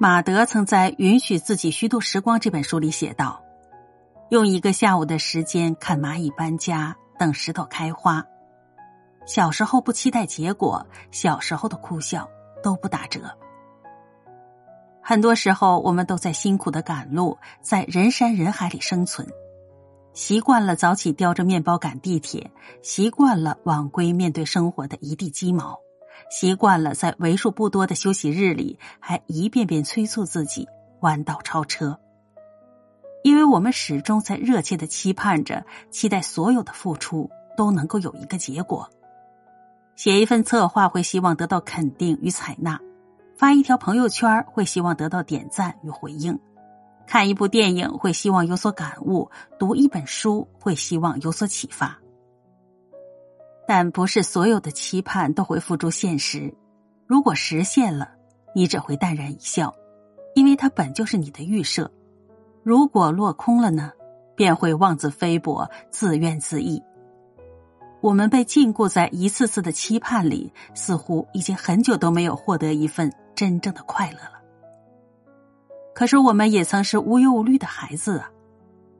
马德曾在《允许自己虚度时光》这本书里写道：“用一个下午的时间看蚂蚁搬家，等石头开花。小时候不期待结果，小时候的哭笑都不打折。很多时候，我们都在辛苦的赶路，在人山人海里生存，习惯了早起叼着面包赶地铁，习惯了晚归面对生活的一地鸡毛。”习惯了在为数不多的休息日里，还一遍遍催促自己弯道超车，因为我们始终在热切的期盼着，期待所有的付出都能够有一个结果。写一份策划会希望得到肯定与采纳，发一条朋友圈会希望得到点赞与回应，看一部电影会希望有所感悟，读一本书会希望有所启发。但不是所有的期盼都会付诸现实。如果实现了，你只会淡然一笑，因为它本就是你的预设；如果落空了呢，便会妄自菲薄、自怨自艾。我们被禁锢在一次次的期盼里，似乎已经很久都没有获得一份真正的快乐了。可是，我们也曾是无忧无虑的孩子啊。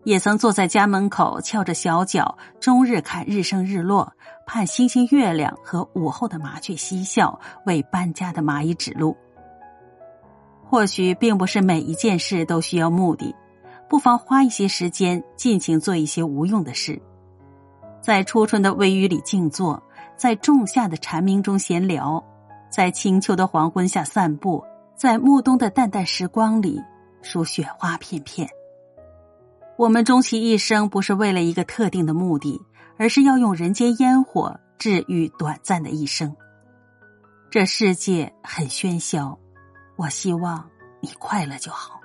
也曾坐在家门口，翘着小脚，终日看日升日落，盼星星月亮和午后的麻雀嬉笑，为搬家的蚂蚁指路。或许并不是每一件事都需要目的，不妨花一些时间，尽情做一些无用的事，在初春的微雨里静坐，在仲夏的蝉鸣中闲聊，在清秋的黄昏下散步，在暮冬的淡淡时光里数雪花片片。我们终其一生，不是为了一个特定的目的，而是要用人间烟火治愈短暂的一生。这世界很喧嚣，我希望你快乐就好。